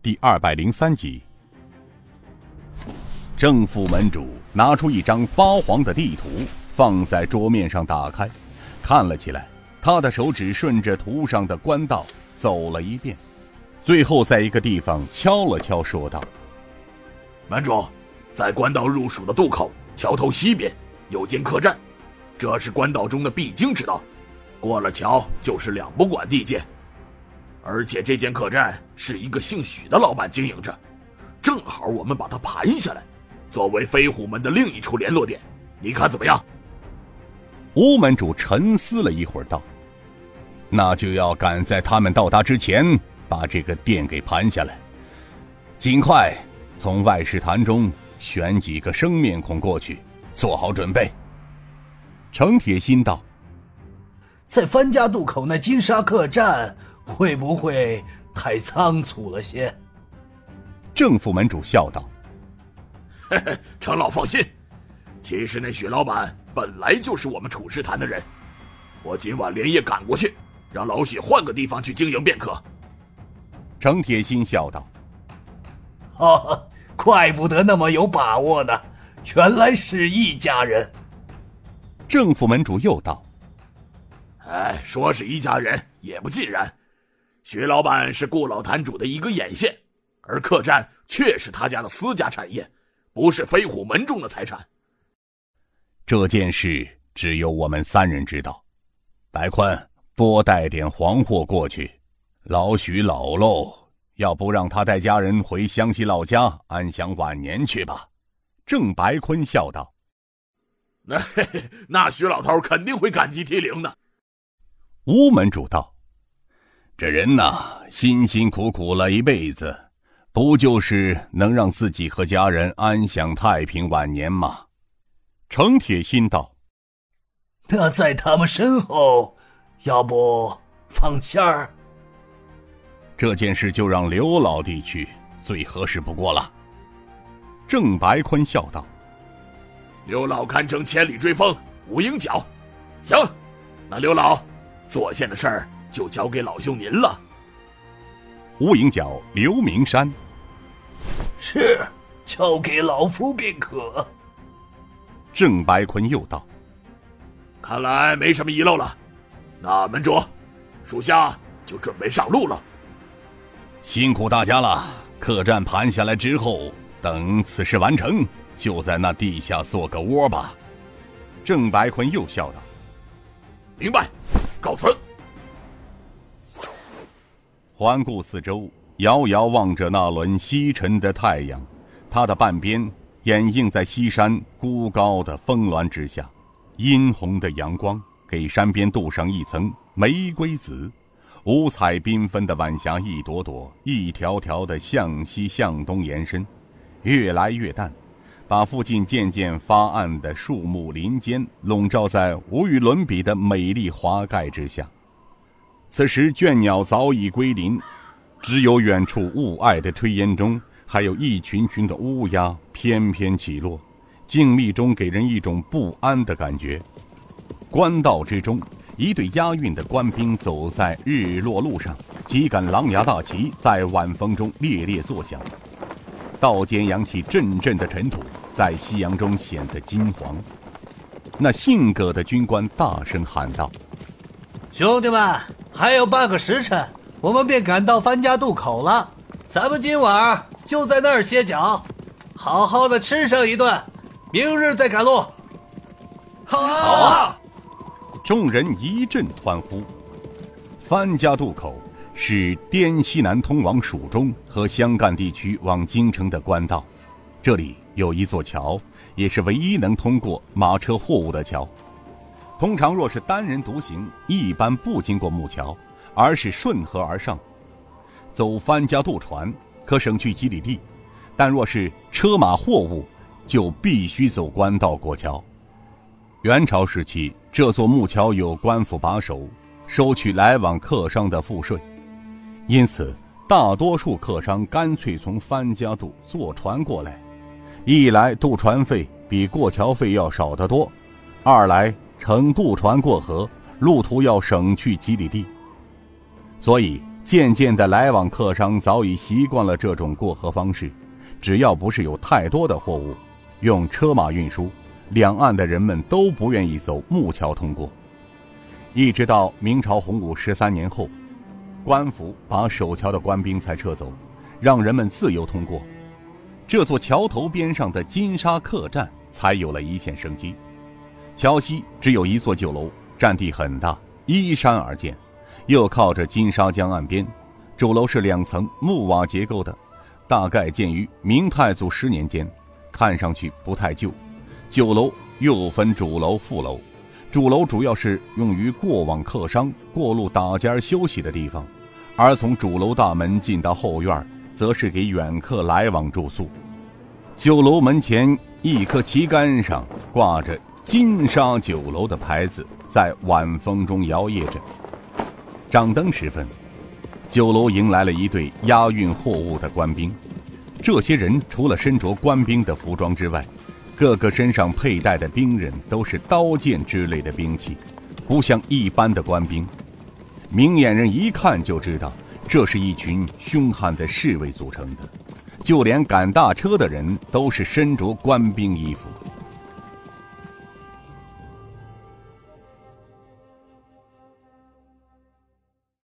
第二百零三集。正副门主拿出一张发黄的地图，放在桌面上，打开，看了起来。他的手指顺着图上的官道走了一遍，最后在一个地方敲了敲，说道：“门主，在官道入蜀的渡口桥头西边有间客栈，这是官道中的必经之道，过了桥就是两不管地界。而且这间客栈是一个姓许的老板经营着，正好我们把它盘下来。”作为飞虎门的另一处联络点，你看怎么样？吴门主沉思了一会儿，道：“那就要赶在他们到达之前，把这个店给盘下来，尽快从外事坛中选几个生面孔过去，做好准备。”程铁心道：“在番家渡口那金沙客栈，会不会太仓促了些？”正副门主笑道。嘿嘿，程老放心，其实那许老板本来就是我们楚师坛的人，我今晚连夜赶过去，让老许换个地方去经营便可。程铁心笑道：“哈，怪不得那么有把握呢，原来是一家人。”正副门主又道：“哎，说是一家人也不尽然，许老板是顾老坛主的一个眼线，而客栈却是他家的私家产业。”不是飞虎门中的财产。这件事只有我们三人知道。白坤，多带点黄货过去。老许老喽，要不让他带家人回湘西老家安享晚年去吧？郑白坤笑道：“那那徐老头肯定会感激涕零的。”吴门主道：“这人呐，辛辛苦苦了一辈子。”不就是能让自己和家人安享太平晚年吗？程铁心道：“那在他们身后，要不放线儿？这件事就让刘老弟去，最合适不过了。”郑白坤笑道：“刘老堪称千里追风，无影脚。行，那刘老，做县的事儿就交给老兄您了。”无影脚刘明山。是，交给老夫便可。郑白坤又道：“看来没什么遗漏了，那门主，属下就准备上路了。辛苦大家了。客栈盘下来之后，等此事完成，就在那地下做个窝吧。”郑白坤又笑道：“明白，告辞。”环顾四周。遥遥望着那轮西沉的太阳，它的半边掩映在西山孤高的峰峦之下，殷红的阳光给山边镀上一层玫瑰紫，五彩缤纷的晚霞一朵朵、一条条的向西向东延伸，越来越淡，把附近渐渐发暗的树木林间笼罩在无与伦比的美丽华盖之下。此时，倦鸟早已归林。只有远处雾霭的炊烟中，还有一群群的乌鸦翩翩起落，静谧中给人一种不安的感觉。官道之中，一队押运的官兵走在日落路上，几杆狼牙大旗在晚风中猎猎作响，道间扬起阵阵的尘土，在夕阳中显得金黄。那姓葛的军官大声喊道：“兄弟们，还有半个时辰。”我们便赶到番家渡口了，咱们今晚就在那儿歇脚，好好的吃上一顿，明日再赶路。好啊！众人一阵欢呼。番家渡口是滇西南通往蜀中和湘赣地区往京城的官道，这里有一座桥，也是唯一能通过马车货物的桥。通常若是单人独行，一般不经过木桥。而是顺河而上，走番家渡船可省去几里地，但若是车马货物，就必须走官道过桥。元朝时期，这座木桥有官府把守，收取来往客商的赋税，因此大多数客商干脆从番家渡坐船过来。一来渡船费比过桥费要少得多，二来乘渡船过河，路途要省去几里地。所以，渐渐的，来往客商早已习惯了这种过河方式，只要不是有太多的货物，用车马运输，两岸的人们都不愿意走木桥通过。一直到明朝洪武十三年后，官府把守桥的官兵才撤走，让人们自由通过。这座桥头边上的金沙客栈才有了一线生机。桥西只有一座酒楼，占地很大，依山而建。又靠着金沙江岸边，主楼是两层木瓦结构的，大概建于明太祖十年间，看上去不太旧。酒楼又分主楼、副楼，主楼主要是用于过往客商过路打尖休息的地方，而从主楼大门进到后院，则是给远客来往住宿。酒楼门前一棵旗杆上挂着“金沙酒楼”的牌子，在晚风中摇曳着。掌灯时分，酒楼迎来了一队押运货物的官兵。这些人除了身着官兵的服装之外，个个身上佩戴的兵刃都是刀剑之类的兵器，不像一般的官兵。明眼人一看就知道，这是一群凶悍的侍卫组成的。就连赶大车的人都是身着官兵衣服。